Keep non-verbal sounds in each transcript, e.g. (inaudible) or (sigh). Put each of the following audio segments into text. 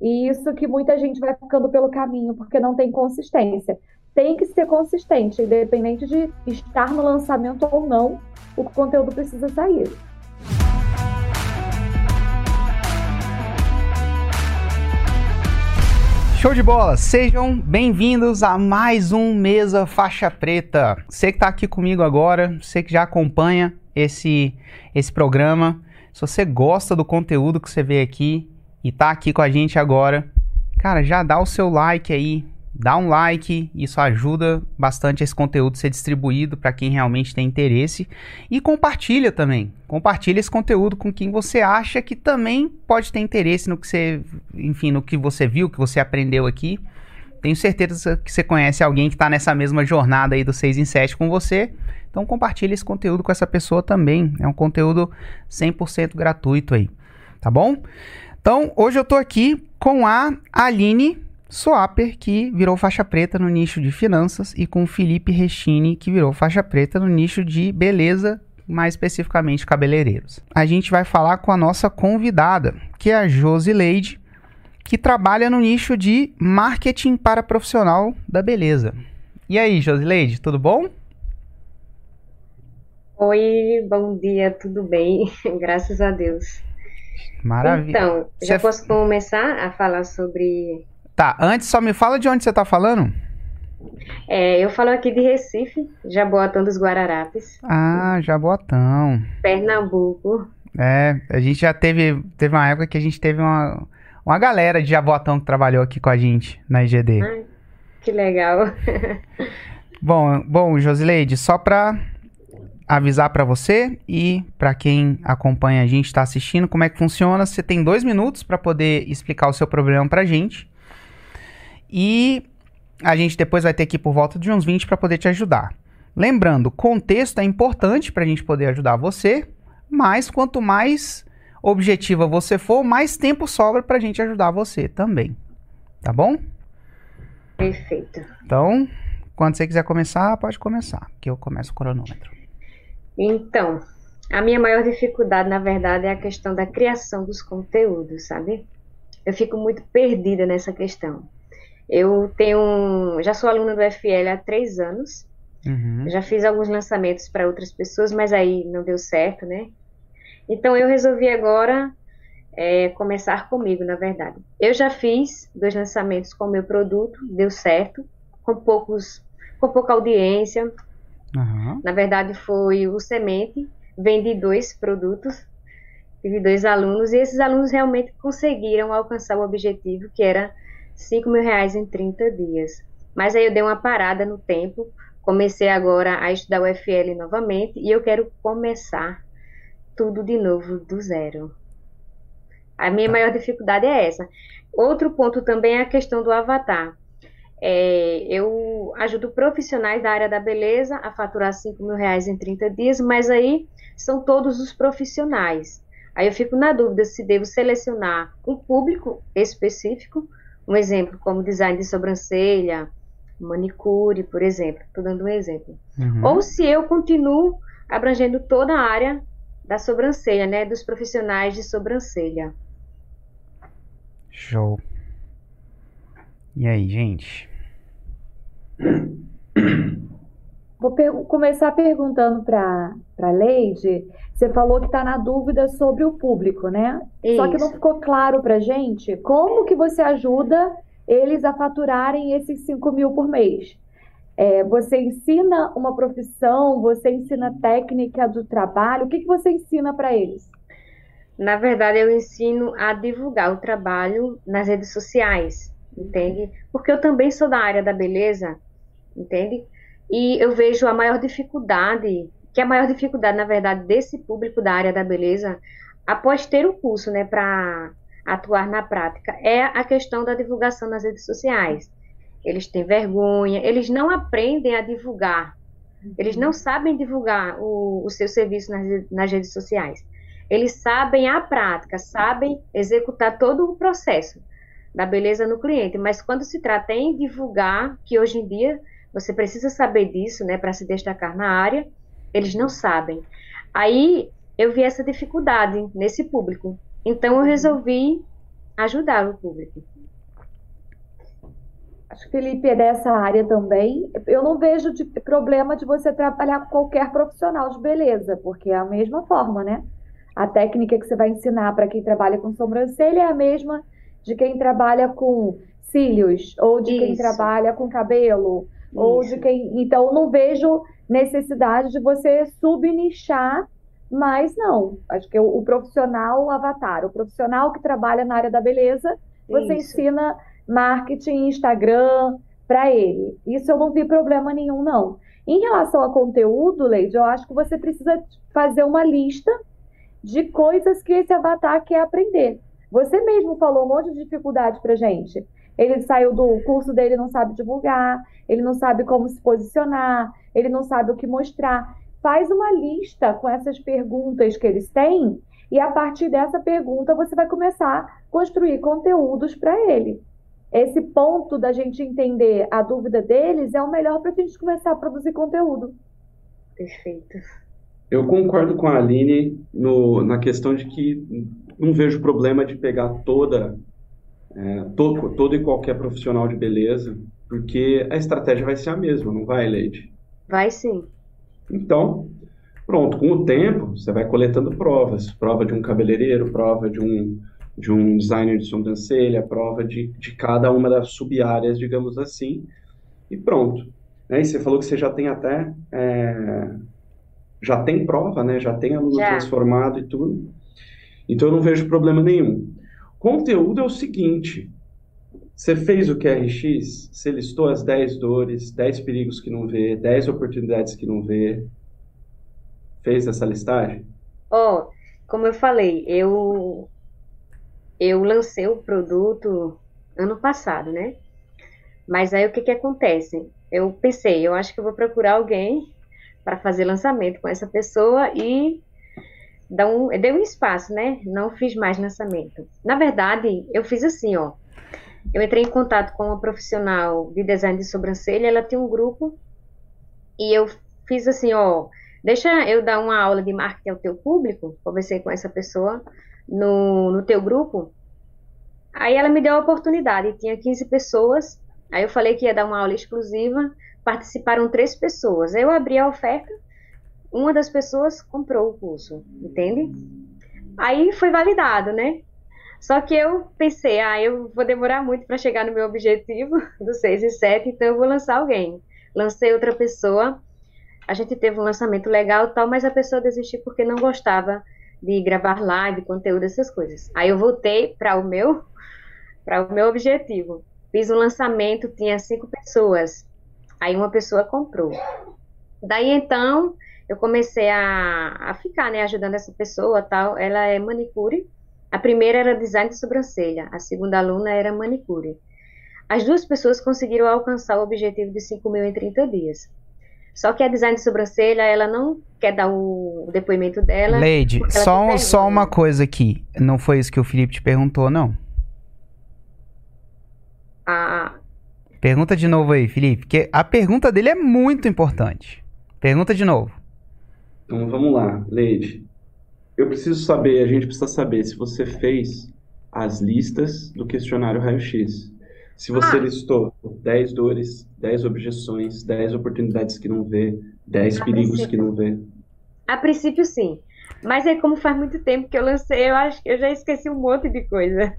E isso que muita gente vai ficando pelo caminho porque não tem consistência. Tem que ser consistente, independente de estar no lançamento ou não, o conteúdo precisa sair. Show de bola! Sejam bem-vindos a mais um Mesa Faixa Preta. Você que está aqui comigo agora, você que já acompanha esse, esse programa, se você gosta do conteúdo que você vê aqui e está aqui com a gente agora, cara, já dá o seu like aí, dá um like, isso ajuda bastante esse conteúdo ser distribuído para quem realmente tem interesse e compartilha também. Compartilha esse conteúdo com quem você acha que também pode ter interesse no que você, enfim, no que você viu, que você aprendeu aqui. Tenho certeza que você conhece alguém que está nessa mesma jornada aí do 6 em 7 com você. Então compartilhe esse conteúdo com essa pessoa também. É um conteúdo 100% gratuito aí, tá bom? Então, hoje eu estou aqui com a Aline Swapper, que virou faixa preta no nicho de finanças, e com Felipe Rechini, que virou faixa preta no nicho de beleza, mais especificamente cabeleireiros. A gente vai falar com a nossa convidada, que é a Josileide, que trabalha no nicho de marketing para profissional da beleza. E aí, Josileide, tudo bom? Oi, bom dia, tudo bem? (laughs) Graças a Deus. Maravilha. Então, já Você... posso começar a falar sobre Tá, antes só me fala de onde você tá falando. É, eu falo aqui de Recife, Jaboatão dos Guararapes. Ah, Jaboatão. Pernambuco. É, a gente já teve, teve uma época que a gente teve uma, uma galera de Jaboatão que trabalhou aqui com a gente na IGD. Ai, que legal. (laughs) bom, bom, Josileide, só pra avisar para você e para quem acompanha a gente, está assistindo, como é que funciona. Você tem dois minutos para poder explicar o seu problema pra gente. E a gente depois vai ter aqui por volta de uns 20 para poder te ajudar. Lembrando, contexto é importante para a gente poder ajudar você, mas quanto mais objetiva você for, mais tempo sobra para a gente ajudar você também. Tá bom? Perfeito. Então, quando você quiser começar, pode começar, que eu começo o cronômetro. Então, a minha maior dificuldade, na verdade, é a questão da criação dos conteúdos, sabe? Eu fico muito perdida nessa questão. Eu tenho, já sou aluna do FL há três anos. Uhum. Já fiz alguns lançamentos para outras pessoas, mas aí não deu certo, né? Então eu resolvi agora é, começar comigo, na verdade. Eu já fiz dois lançamentos com o meu produto, deu certo, com poucos, com pouca audiência. Uhum. Na verdade foi o semente, vendi dois produtos, tive dois alunos e esses alunos realmente conseguiram alcançar o objetivo que era 5 mil reais em 30 dias. Mas aí eu dei uma parada no tempo, comecei agora a estudar o FL novamente e eu quero começar tudo de novo do zero. A minha tá. maior dificuldade é essa. Outro ponto também é a questão do avatar. É, eu ajudo profissionais da área da beleza a faturar 5 mil reais em 30 dias, mas aí são todos os profissionais. Aí eu fico na dúvida se devo selecionar um público específico um exemplo, como design de sobrancelha, manicure, por exemplo. Estou dando um exemplo. Uhum. Ou se eu continuo abrangendo toda a área da sobrancelha, né? Dos profissionais de sobrancelha. Show. E aí, gente? Vou começar perguntando para a Leide. Você falou que está na dúvida sobre o público, né? Isso. Só que não ficou claro para gente como que você ajuda eles a faturarem esses 5 mil por mês. É, você ensina uma profissão, você ensina técnica do trabalho, o que, que você ensina para eles? Na verdade, eu ensino a divulgar o trabalho nas redes sociais, entende? Porque eu também sou da área da beleza, entende? E eu vejo a maior dificuldade, que a maior dificuldade, na verdade, desse público da área da beleza, após ter o curso, né, para atuar na prática, é a questão da divulgação nas redes sociais. Eles têm vergonha, eles não aprendem a divulgar, eles não sabem divulgar o, o seu serviço nas, nas redes sociais. Eles sabem a prática, sabem executar todo o processo da beleza no cliente, mas quando se trata em divulgar, que hoje em dia você precisa saber disso, né, para se destacar na área. Eles não sabem. Aí eu vi essa dificuldade nesse público. Então eu resolvi ajudar o público. Acho que Felipe é dessa área também. Eu não vejo de problema de você trabalhar com qualquer profissional de beleza, porque é a mesma forma, né? A técnica que você vai ensinar para quem trabalha com sobrancelha é a mesma de quem trabalha com cílios, ou de Isso. quem trabalha com cabelo, Isso. ou de quem. Então, não vejo necessidade de você subnichar, mas não. Acho que o, o profissional o avatar, o profissional que trabalha na área da beleza, você Isso. ensina marketing, Instagram para ele. Isso eu não vi problema nenhum, não. Em relação a conteúdo, Leide, eu acho que você precisa fazer uma lista de coisas que esse avatar quer aprender. Você mesmo falou um monte de dificuldade pra gente. Ele saiu do curso dele, não sabe divulgar, ele não sabe como se posicionar, ele não sabe o que mostrar. Faz uma lista com essas perguntas que eles têm e a partir dessa pergunta você vai começar a construir conteúdos para ele esse ponto da gente entender a dúvida deles é o melhor para a gente começar a produzir conteúdo. Perfeito. Eu concordo com a Aline no, na questão de que não vejo problema de pegar toda, é, todo, todo e qualquer profissional de beleza, porque a estratégia vai ser a mesma, não vai, Leide? Vai sim. Então, pronto, com o tempo, você vai coletando provas. Prova de um cabeleireiro, prova de um de um designer de sobrancelha, prova de, de cada uma das sub-áreas, digamos assim, e pronto. Né? E você falou que você já tem até, é, já tem prova, né? Já tem aluno já. transformado e tudo. Então eu não vejo problema nenhum. Conteúdo é o seguinte, você fez o QRX, você listou as 10 dores, 10 perigos que não vê, 10 oportunidades que não vê. Fez essa listagem? Ó, oh, como eu falei, eu eu lancei o produto ano passado, né? Mas aí o que que acontece? Eu pensei, eu acho que eu vou procurar alguém para fazer lançamento com essa pessoa e dar um, dei um espaço, né? Não fiz mais lançamento. Na verdade, eu fiz assim, ó. Eu entrei em contato com uma profissional de design de sobrancelha, ela tem um grupo e eu fiz assim, ó, deixa eu dar uma aula de marketing ao teu público, conversei com essa pessoa, no, no teu grupo. Aí ela me deu a oportunidade, tinha 15 pessoas. Aí eu falei que ia dar uma aula exclusiva, participaram três pessoas. Aí eu abri a oferta, uma das pessoas comprou o curso, entende? Aí foi validado, né? Só que eu pensei, ah, eu vou demorar muito para chegar no meu objetivo (laughs) do 6 e 7, então eu vou lançar alguém. Lancei outra pessoa, a gente teve um lançamento legal tal, mas a pessoa desistiu porque não gostava de gravar live, conteúdo, essas coisas. Aí eu voltei para o meu (laughs) para o meu objetivo. Fiz um lançamento, tinha cinco pessoas. Aí uma pessoa comprou. Daí então eu comecei a, a ficar, né, ajudando essa pessoa, tal. Ela é manicure. A primeira era design de sobrancelha, a segunda aluna era manicure. As duas pessoas conseguiram alcançar o objetivo de 5 mil em 30 dias. Só que a design de sobrancelha, ela não quer dar o depoimento dela. Lady, só, só uma coisa aqui. Não foi isso que o Felipe te perguntou, não? Ah. Pergunta de novo aí, Felipe, porque a pergunta dele é muito importante. Pergunta de novo. Então vamos lá, Leide. Eu preciso saber, a gente precisa saber se você fez as listas do questionário raio-x. Se você ah. listou 10 dores, 10 objeções, 10 oportunidades que não vê, 10 perigos princípio. que não vê. A princípio, sim. Mas é como faz muito tempo que eu lancei, eu acho que eu já esqueci um monte de coisa.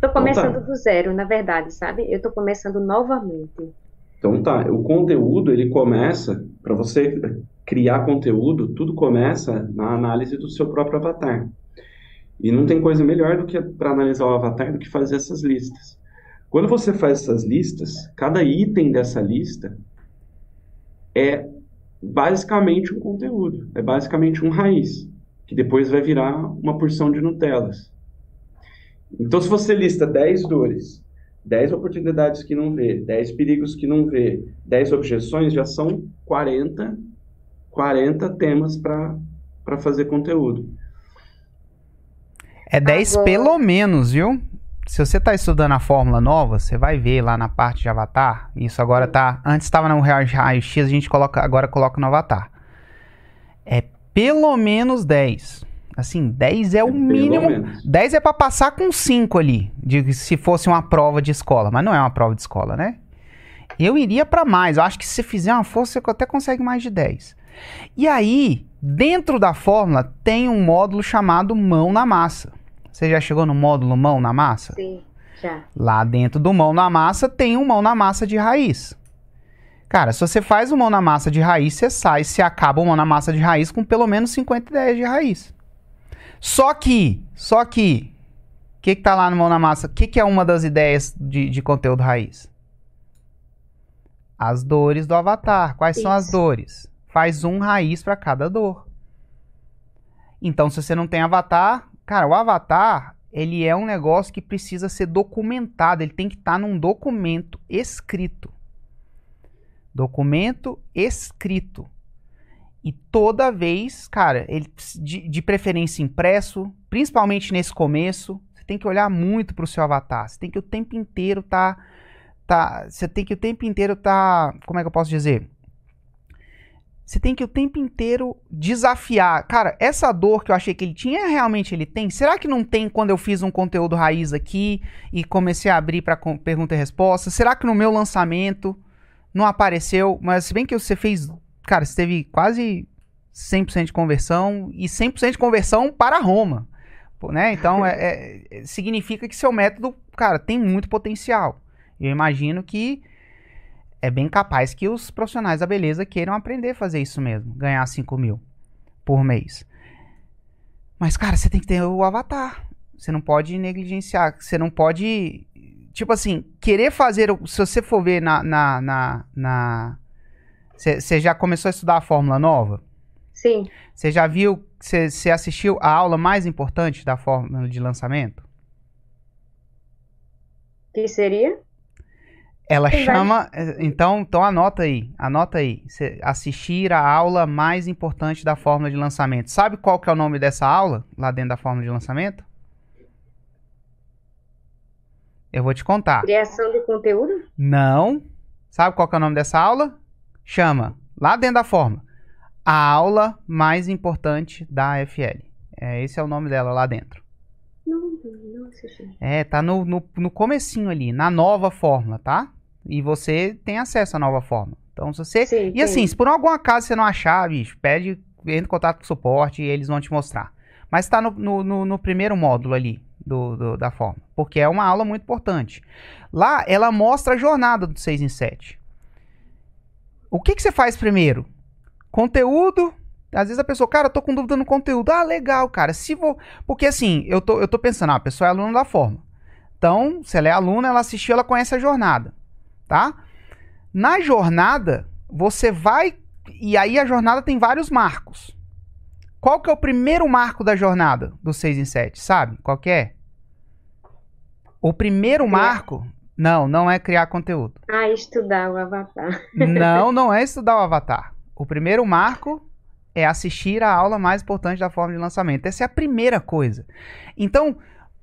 Tô começando então tá. do zero, na verdade, sabe? Eu tô começando novamente. Então tá, o conteúdo ele começa para você criar conteúdo, tudo começa na análise do seu próprio avatar. E não tem coisa melhor do que para analisar o avatar do que fazer essas listas. Quando você faz essas listas, cada item dessa lista é basicamente um conteúdo, é basicamente um raiz, que depois vai virar uma porção de Nutelas. Então, se você lista 10 dores, 10 oportunidades que não vê, 10 perigos que não vê, 10 objeções, já são 40, 40 temas para fazer conteúdo. É 10 Agora... pelo menos, viu? se você está estudando a fórmula nova, você vai ver lá na parte de avatar. Isso agora tá. Antes estava no raio-x, a gente coloca, agora coloca no avatar. É pelo menos 10. Assim, 10 é o mínimo. 10 é para passar com 5 ali, de, se fosse uma prova de escola, mas não é uma prova de escola, né? Eu iria para mais. Eu acho que se você fizer uma força, você até consegue mais de 10. E aí, dentro da fórmula, tem um módulo chamado mão na massa. Você já chegou no módulo mão na massa? Sim, já. Lá dentro do mão na massa tem um mão na massa de raiz. Cara, se você faz o mão na massa de raiz, você sai, se acaba o mão na massa de raiz com pelo menos 50 ideias de raiz. Só que, só que, o que, que tá lá no mão na massa? O que, que é uma das ideias de, de conteúdo raiz? As dores do avatar. Quais Isso. são as dores? Faz um raiz para cada dor. Então, se você não tem avatar, cara, o avatar, ele é um negócio que precisa ser documentado, ele tem que estar tá num documento escrito. Documento escrito. E toda vez, cara, ele de, de preferência impresso, principalmente nesse começo, você tem que olhar muito para o seu avatar. Você tem que o tempo inteiro tá, tá, você tem que o tempo inteiro tá, como é que eu posso dizer? Você tem que o tempo inteiro desafiar. Cara, essa dor que eu achei que ele tinha, realmente ele tem? Será que não tem quando eu fiz um conteúdo raiz aqui e comecei a abrir para pergunta e resposta? Será que no meu lançamento não apareceu? Mas se bem que você fez cara, você teve quase 100% de conversão e 100% de conversão para Roma. Né? Então, é, é, significa que seu método, cara, tem muito potencial. Eu imagino que é bem capaz que os profissionais da beleza queiram aprender a fazer isso mesmo, ganhar 5 mil por mês. Mas, cara, você tem que ter o avatar. Você não pode negligenciar. Você não pode. Tipo assim, querer fazer. Se você for ver na, na, na, na você já começou a estudar a fórmula nova? Sim. Você já viu, você assistiu a aula mais importante da fórmula de lançamento? Que seria? Ela chama. Então, então anota aí. Anota aí. Cê, assistir a aula mais importante da fórmula de lançamento. Sabe qual que é o nome dessa aula lá dentro da fórmula de lançamento? Eu vou te contar. Criação de conteúdo? Não. Sabe qual que é o nome dessa aula? Chama, lá dentro da forma, a aula mais importante da FL. É, esse é o nome dela lá dentro. Não, não assisti. É, tá no, no, no comecinho ali, na nova fórmula, tá? E você tem acesso à nova fórmula. Então, se você. Sim, e assim, se por algum acaso você não achar, bicho, pede, entra em contato com o suporte e eles vão te mostrar. Mas está no, no, no, no, primeiro módulo ali do, do, da forma. Porque é uma aula muito importante. Lá, ela mostra a jornada do 6 em 7. O que, que você faz primeiro? Conteúdo. Às vezes a pessoa, cara, eu tô com dúvida no conteúdo. Ah, legal, cara. Se vou. Porque assim, eu tô, eu tô pensando, ah, a pessoa é aluna da forma. Então, se ela é aluna, ela assistiu, ela conhece a jornada. Tá? Na jornada, você vai. E aí a jornada tem vários marcos. Qual que é o primeiro marco da jornada do 6 em 7? Sabe? Qual que é? O primeiro marco não, não é criar conteúdo. Ah, estudar o avatar. não, (laughs) não é estudar o avatar. O primeiro marco é assistir a aula mais importante da forma de lançamento. Essa é a primeira coisa. Então,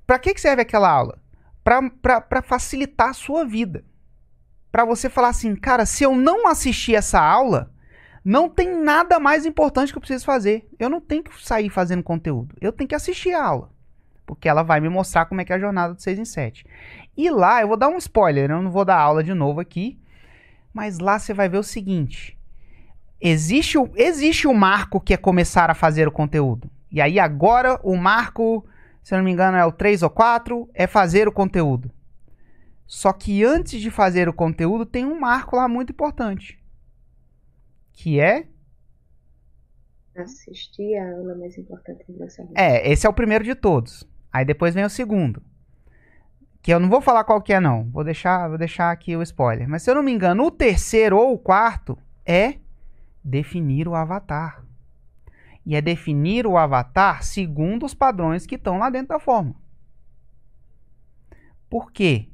para que, que serve aquela aula? Para facilitar a sua vida. Para você falar assim, cara, se eu não assistir essa aula, não tem nada mais importante que eu preciso fazer. Eu não tenho que sair fazendo conteúdo. Eu tenho que assistir a aula. Porque ela vai me mostrar como é que é a jornada do 6 em 7. E lá, eu vou dar um spoiler, eu não vou dar aula de novo aqui, mas lá você vai ver o seguinte: existe o, existe o marco que é começar a fazer o conteúdo. E aí agora o marco, se eu não me engano, é o 3 ou 4, é fazer o conteúdo. Só que antes de fazer o conteúdo, tem um marco lá muito importante. Que é. Assistir a aula mais importante do lançamento. É, esse é o primeiro de todos. Aí depois vem o segundo que eu não vou falar qual que é não, vou deixar, vou deixar aqui o spoiler. Mas se eu não me engano, o terceiro ou o quarto é definir o avatar. E é definir o avatar segundo os padrões que estão lá dentro da forma. Por quê?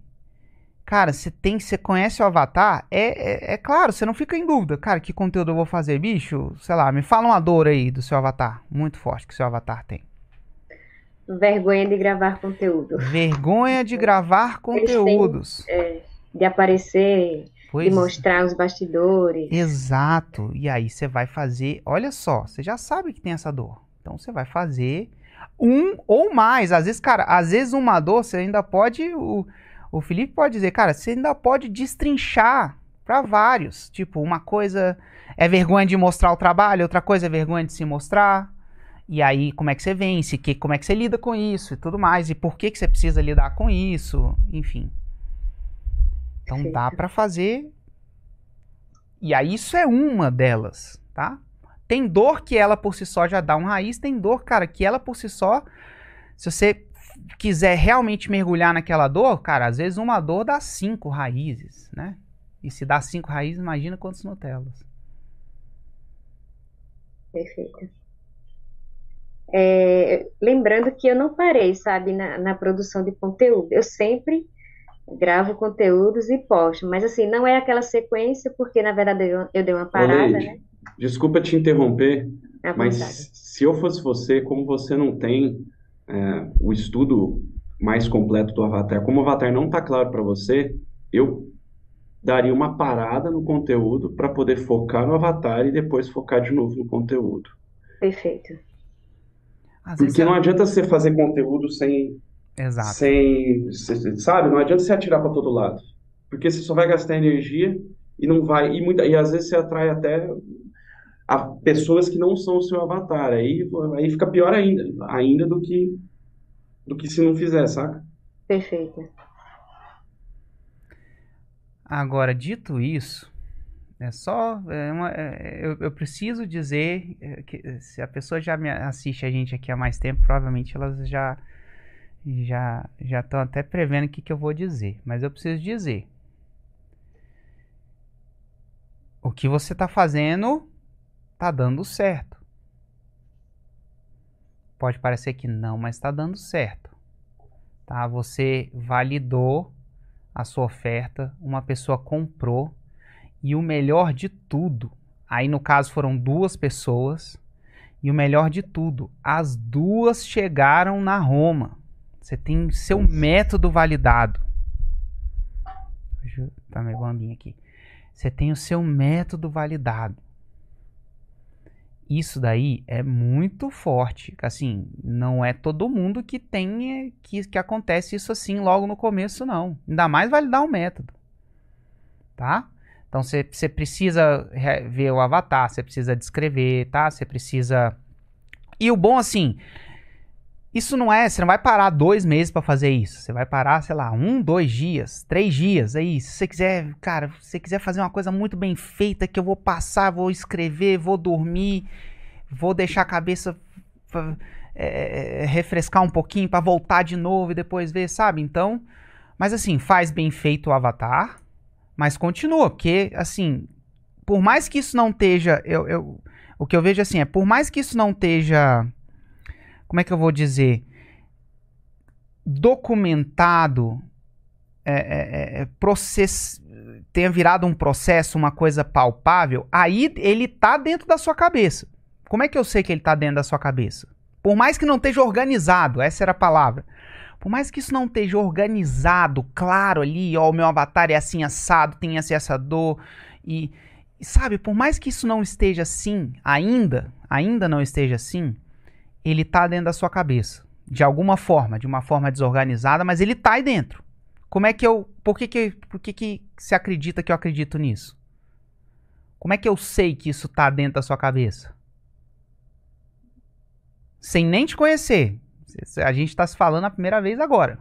Cara, você tem, você conhece o avatar, é, é, é, claro, você não fica em dúvida, cara, que conteúdo eu vou fazer, bicho? Sei lá, me fala uma dor aí do seu avatar, muito forte que seu avatar tem. Vergonha de gravar conteúdo. Vergonha de gravar conteúdos. Têm, é, de aparecer, pois, de mostrar os bastidores. Exato. E aí você vai fazer. Olha só, você já sabe que tem essa dor. Então você vai fazer Um ou mais. Às vezes, cara, às vezes uma dor você ainda pode. O, o Felipe pode dizer, cara, você ainda pode destrinchar para vários. Tipo, uma coisa é vergonha de mostrar o trabalho, outra coisa é vergonha de se mostrar. E aí, como é que você vence? Que, como é que você lida com isso e tudo mais? E por que, que você precisa lidar com isso? Enfim. Então dá para fazer. E aí, isso é uma delas, tá? Tem dor que ela por si só já dá um raiz, tem dor, cara, que ela por si só, se você quiser realmente mergulhar naquela dor, cara, às vezes uma dor dá cinco raízes, né? E se dá cinco raízes, imagina quantos Nutellas. Perfeito. É, lembrando que eu não parei, sabe, na, na, produção de conteúdo. Eu sempre gravo conteúdos e posto, mas assim, não é aquela sequência, porque na verdade eu, eu dei uma parada, Leide, né? Desculpa te interromper, mas se eu fosse você, como você não tem é, o estudo mais completo do Avatar, como o Avatar não está claro para você, eu daria uma parada no conteúdo para poder focar no Avatar e depois focar de novo no conteúdo. Perfeito. Porque não adianta você fazer conteúdo sem. Exato. Sem. Sabe? Não adianta você atirar para todo lado. Porque você só vai gastar energia e não vai. E, muita, e às vezes você atrai até a pessoas que não são o seu avatar. Aí, aí fica pior ainda, ainda do que do que se não fizer, saca? Perfeito. Agora, dito isso, é só. É uma, é, eu, eu, preciso dizer é, que se a pessoa já me assiste a gente aqui há mais tempo, provavelmente elas já já já estão até prevendo o que, que eu vou dizer. Mas eu preciso dizer. O que você está fazendo está dando certo. Pode parecer que não, mas está dando certo. Tá? Você validou a sua oferta, uma pessoa comprou e o melhor de tudo, aí no caso foram duas pessoas, e o melhor de tudo, as duas chegaram na Roma. Você tem seu método validado. Tá meio bambinho aqui. Você tem o seu método validado. Isso daí é muito forte. Assim, não é todo mundo que tem que, que acontece isso assim logo no começo, não. Ainda mais validar o método. Tá? Então você precisa ver o avatar, você precisa descrever, tá? Você precisa. E o bom assim, isso não é, você não vai parar dois meses para fazer isso. Você vai parar, sei lá, um, dois dias, três dias. Aí, se você quiser, cara, se você quiser fazer uma coisa muito bem feita, que eu vou passar, vou escrever, vou dormir, vou deixar a cabeça é, refrescar um pouquinho para voltar de novo e depois ver, sabe? Então, mas assim, faz bem feito o avatar mas continua, porque, assim, por mais que isso não esteja. Eu, eu, o que eu vejo assim é, por mais que isso não esteja. Como é que eu vou dizer? Documentado, é, é, é, process, tenha virado um processo, uma coisa palpável, aí ele tá dentro da sua cabeça. Como é que eu sei que ele tá dentro da sua cabeça? Por mais que não esteja organizado, essa era a palavra. Por mais que isso não esteja organizado, claro ali, ó, o meu avatar é assim assado, tem esse essa dor e, e sabe, por mais que isso não esteja assim, ainda, ainda não esteja assim, ele tá dentro da sua cabeça, de alguma forma, de uma forma desorganizada, mas ele tá aí dentro. Como é que eu, por que que, por que que você acredita que eu acredito nisso? Como é que eu sei que isso tá dentro da sua cabeça? Sem nem te conhecer, a gente está se falando a primeira vez agora.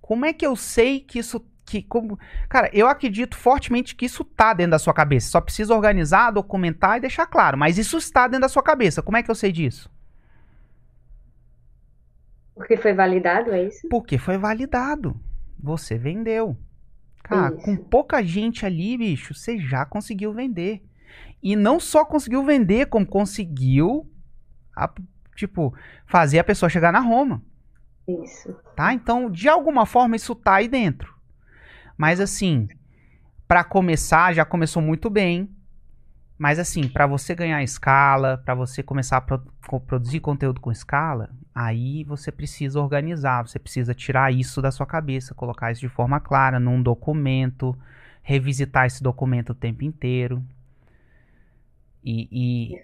Como é que eu sei que isso. Que, como... Cara, eu acredito fortemente que isso está dentro da sua cabeça. Só precisa organizar, documentar e deixar claro. Mas isso está dentro da sua cabeça. Como é que eu sei disso? Porque foi validado, é isso? Porque foi validado. Você vendeu. Cara, isso. com pouca gente ali, bicho, você já conseguiu vender. E não só conseguiu vender, como conseguiu a tipo, fazer a pessoa chegar na Roma. Isso. Tá? Então, de alguma forma, isso tá aí dentro. Mas assim, para começar, já começou muito bem. Mas assim, para você ganhar escala, para você começar a pro produzir conteúdo com escala, aí você precisa organizar, você precisa tirar isso da sua cabeça, colocar isso de forma clara num documento, revisitar esse documento o tempo inteiro. E,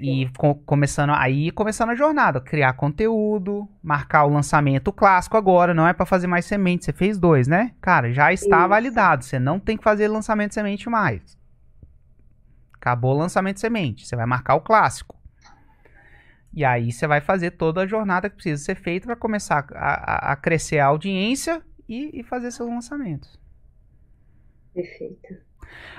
e, e com, começando aí começando a jornada, criar conteúdo, marcar o lançamento clássico agora, não é para fazer mais semente, você fez dois, né? Cara, já está Isso. validado, você não tem que fazer lançamento de semente mais. Acabou o lançamento de semente, você vai marcar o clássico. E aí você vai fazer toda a jornada que precisa ser feita para começar a, a, a, crescer a audiência e, e fazer seus lançamentos. Perfeito.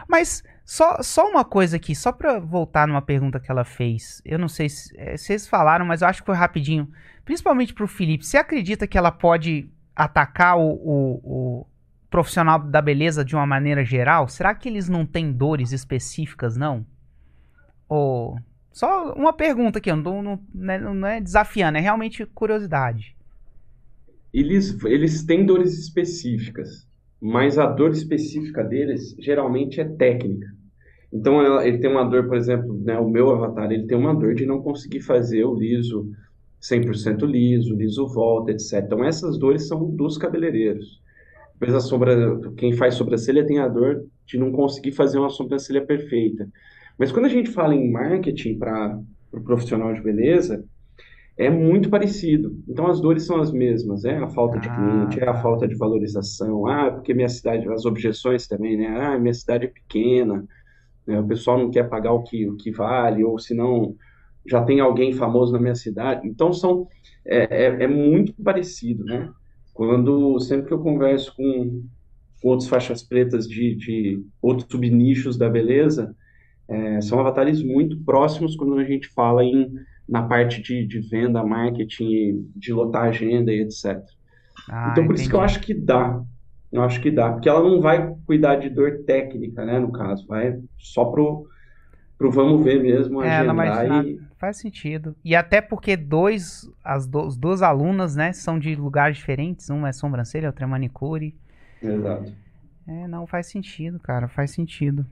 Mas só, só uma coisa aqui, só para voltar numa pergunta que ela fez. Eu não sei se é, vocês falaram, mas eu acho que foi rapidinho. Principalmente para o Felipe. Você acredita que ela pode atacar o, o, o, profissional da beleza de uma maneira geral? Será que eles não têm dores específicas, não? Ou. Só uma pergunta aqui, não, não, né, não é desafiando, é realmente curiosidade. Eles, eles têm dores específicas mas a dor específica deles geralmente é técnica. Então ele tem uma dor, por exemplo, né, o meu avatar, ele tem uma dor de não conseguir fazer o liso 100% liso, liso volta, etc. Então essas dores são dos cabeleireiros. Depois a quem faz sobrancelha tem a dor de não conseguir fazer uma sobrancelha perfeita. Mas quando a gente fala em marketing para o pro profissional de beleza, é muito parecido. Então as dores são as mesmas, é a falta de cliente, é a ah. falta de valorização, ah, porque minha cidade, as objeções também, né? Ah, minha cidade é pequena, né? o pessoal não quer pagar o que, o que vale, ou se não já tem alguém famoso na minha cidade. Então são é, é, é muito parecido, né? Quando sempre que eu converso com, com outras faixas pretas de, de outros subnichos da beleza, é, são avatares muito próximos quando a gente fala em na parte de, de venda, marketing, de lotar agenda e etc. Ah, então, por entendi. isso que eu acho que dá. Eu acho que dá. Porque ela não vai cuidar de dor técnica, né, no caso. Vai só pro, pro vamos ver mesmo, é, agendar e... Faz sentido. E até porque dois, as do, duas alunas, né, são de lugares diferentes. Uma é sobrancelha, outra é manicure. Exato. É, não, faz sentido, cara. Faz sentido.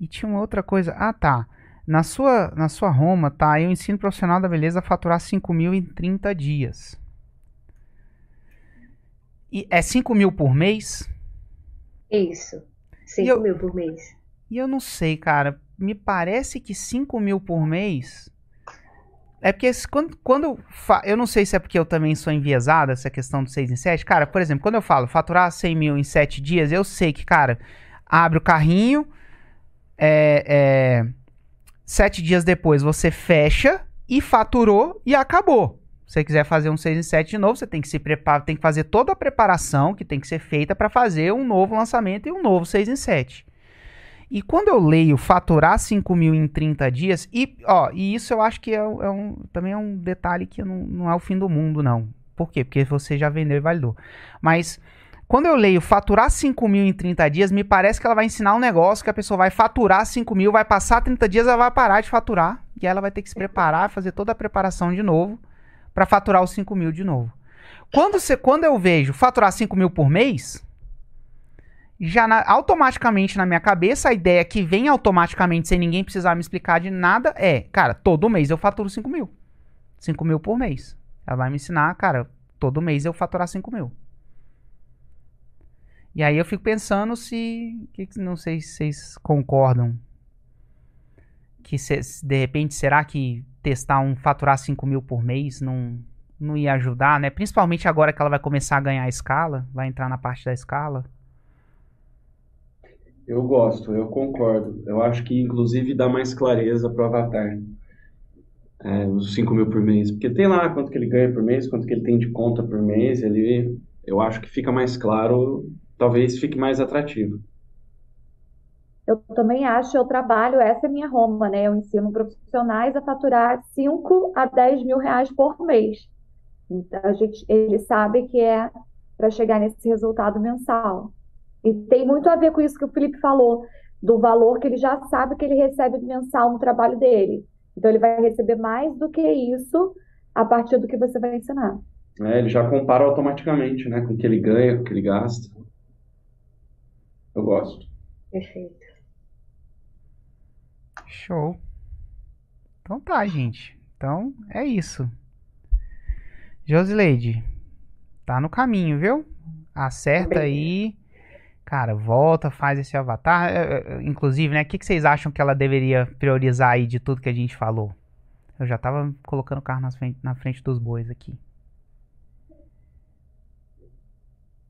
E tinha uma outra coisa. Ah, tá. Na sua, na sua Roma, tá aí o ensino profissional da beleza faturar 5 mil em 30 dias. E é 5 mil por mês? Isso. 5 eu, mil por mês. E eu não sei, cara. Me parece que 5 mil por mês. É porque quando, quando eu, fa... eu não sei se é porque eu também sou enviesado, essa questão do 6 em 7. Cara, por exemplo, quando eu falo faturar 100 mil em 7 dias, eu sei que, cara, abre o carrinho, é, é Sete dias depois você fecha e faturou e acabou. Se você quiser fazer um 6 em 7 de novo, você tem que se preparar, tem que fazer toda a preparação que tem que ser feita para fazer um novo lançamento e um novo 6 em 7. E quando eu leio faturar 5 mil em 30 dias, e, ó, e isso eu acho que é, é um, também é um detalhe que não, não é o fim do mundo, não. Por quê? Porque você já vendeu e validou. Mas quando eu leio faturar 5 mil em 30 dias, me parece que ela vai ensinar um negócio que a pessoa vai faturar 5 mil, vai passar 30 dias, ela vai parar de faturar. E ela vai ter que se preparar, fazer toda a preparação de novo para faturar os 5 mil de novo. Quando, você, quando eu vejo faturar 5 mil por mês, já na, automaticamente na minha cabeça, a ideia que vem automaticamente, sem ninguém precisar me explicar de nada, é, cara, todo mês eu faturo 5 mil. 5 mil por mês. Ela vai me ensinar, cara, todo mês eu faturar 5 mil. E aí eu fico pensando se. Que, não sei se vocês concordam. Que se, de repente, será que testar um faturar 5 mil por mês não, não ia ajudar, né? Principalmente agora que ela vai começar a ganhar a escala, vai entrar na parte da escala. Eu gosto, eu concordo. Eu acho que inclusive dá mais clareza pro avatar. É, os 5 mil por mês. Porque tem lá quanto que ele ganha por mês, quanto que ele tem de conta por mês. Ele, eu acho que fica mais claro talvez fique mais atrativo. Eu também acho, eu trabalho, essa é minha Roma, né? Eu ensino profissionais a faturar 5 a 10 mil reais por mês. Então, a gente, ele sabe que é para chegar nesse resultado mensal. E tem muito a ver com isso que o Felipe falou, do valor que ele já sabe que ele recebe mensal no trabalho dele. Então, ele vai receber mais do que isso a partir do que você vai ensinar. É, ele já compara automaticamente, né? Com o que ele ganha, com o que ele gasta. Eu gosto. Perfeito. Show. Então tá, gente. Então é isso. Josileide, tá no caminho, viu? Acerta Bem. aí. cara, volta, faz esse avatar. É, é, inclusive, né? O que, que vocês acham que ela deveria priorizar aí de tudo que a gente falou? Eu já tava colocando o carro na frente, na frente dos bois aqui.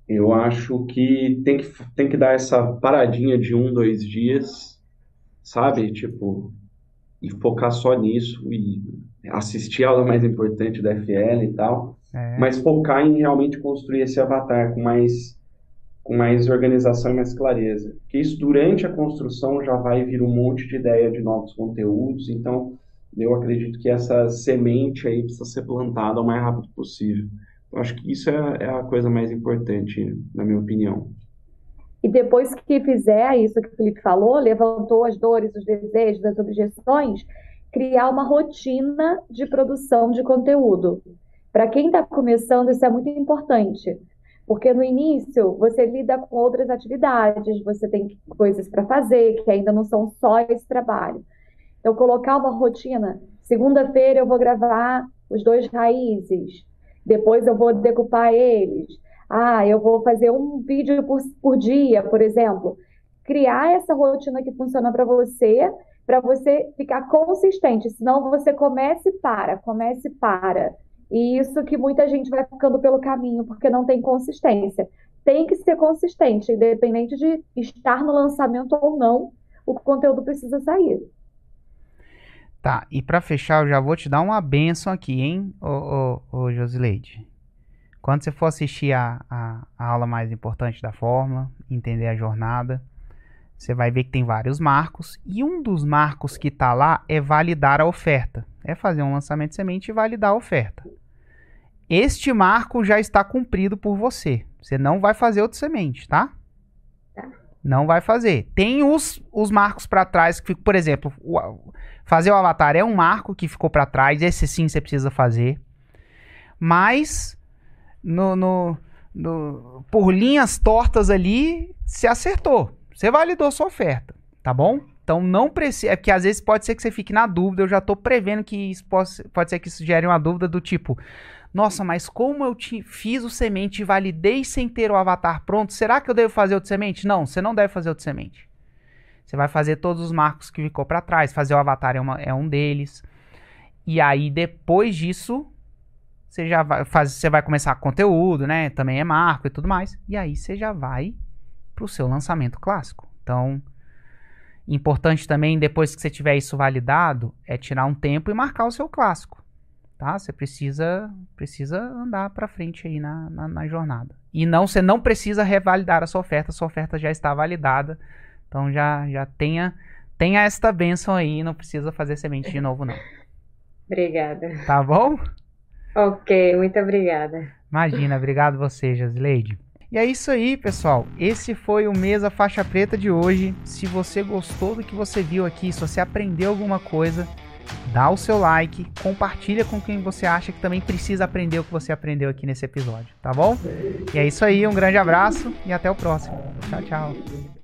Eu acho que tem, que tem que dar essa paradinha de um, dois dias, sabe? Tipo, e focar só nisso e assistir a aula mais importante da FL e tal, é. mas focar em realmente construir esse avatar com mais com mais organização e mais clareza. Que isso durante a construção já vai vir um monte de ideia de novos conteúdos, então eu acredito que essa semente aí precisa ser plantada o mais rápido possível. Eu acho que isso é, é a coisa mais importante, na minha opinião. E depois que fizer isso que o Felipe falou, levantou as dores, os desejos, as objeções, criar uma rotina de produção de conteúdo. Para quem está começando, isso é muito importante, porque no início você lida com outras atividades, você tem coisas para fazer que ainda não são só esse trabalho. Então, colocar uma rotina. Segunda-feira eu vou gravar os dois raízes, depois eu vou decupar eles. Ah, eu vou fazer um vídeo por, por dia, por exemplo. Criar essa rotina que funciona para você, para você ficar consistente. Senão você comece e para, comece e para. E isso que muita gente vai ficando pelo caminho, porque não tem consistência. Tem que ser consistente, independente de estar no lançamento ou não, o conteúdo precisa sair. Tá, e para fechar, eu já vou te dar uma benção aqui, hein, ô, ô, ô Josileide. Quando você for assistir a, a, a, aula mais importante da fórmula, entender a jornada, você vai ver que tem vários marcos. E um dos marcos que está lá é validar a oferta. É fazer um lançamento de semente e validar a oferta. Este marco já está cumprido por você. Você não vai fazer outra semente, tá? Não vai fazer. Tem os, os marcos para trás, que, por exemplo, o, Fazer o avatar é um marco que ficou para trás, esse sim você precisa fazer. Mas no, no, no, por linhas tortas ali, se acertou. Você validou sua oferta, tá bom? Então não precisa. É porque às vezes pode ser que você fique na dúvida. Eu já estou prevendo que isso pode, pode ser que isso gere uma dúvida do tipo: Nossa, mas como eu te, fiz o semente e validei sem ter o avatar pronto, será que eu devo fazer outro semente? Não, você não deve fazer outro semente. Você vai fazer todos os marcos que ficou para trás. Fazer o avatar é, uma, é, um deles. E aí, depois disso, você já vai, faz, você vai começar conteúdo, né? Também é marco e tudo mais. E aí, você já vai pro seu lançamento clássico. Então, importante também, depois que você tiver isso validado, é tirar um tempo e marcar o seu clássico. Tá? Você precisa, precisa andar para frente aí na, na, na jornada. E não, você não precisa revalidar a sua oferta, a sua oferta já está validada então já, já tenha, tenha esta benção aí, não precisa fazer semente de novo, não. Obrigada. Tá bom? Ok, muito obrigada. Imagina, obrigado você, Josileide. E é isso aí, pessoal. Esse foi o Mesa Faixa Preta de hoje. Se você gostou do que você viu aqui, se você aprendeu alguma coisa, dá o seu like, compartilha com quem você acha que também precisa aprender o que você aprendeu aqui nesse episódio, tá bom? E é isso aí, um grande abraço e até o próximo. Tchau, tchau.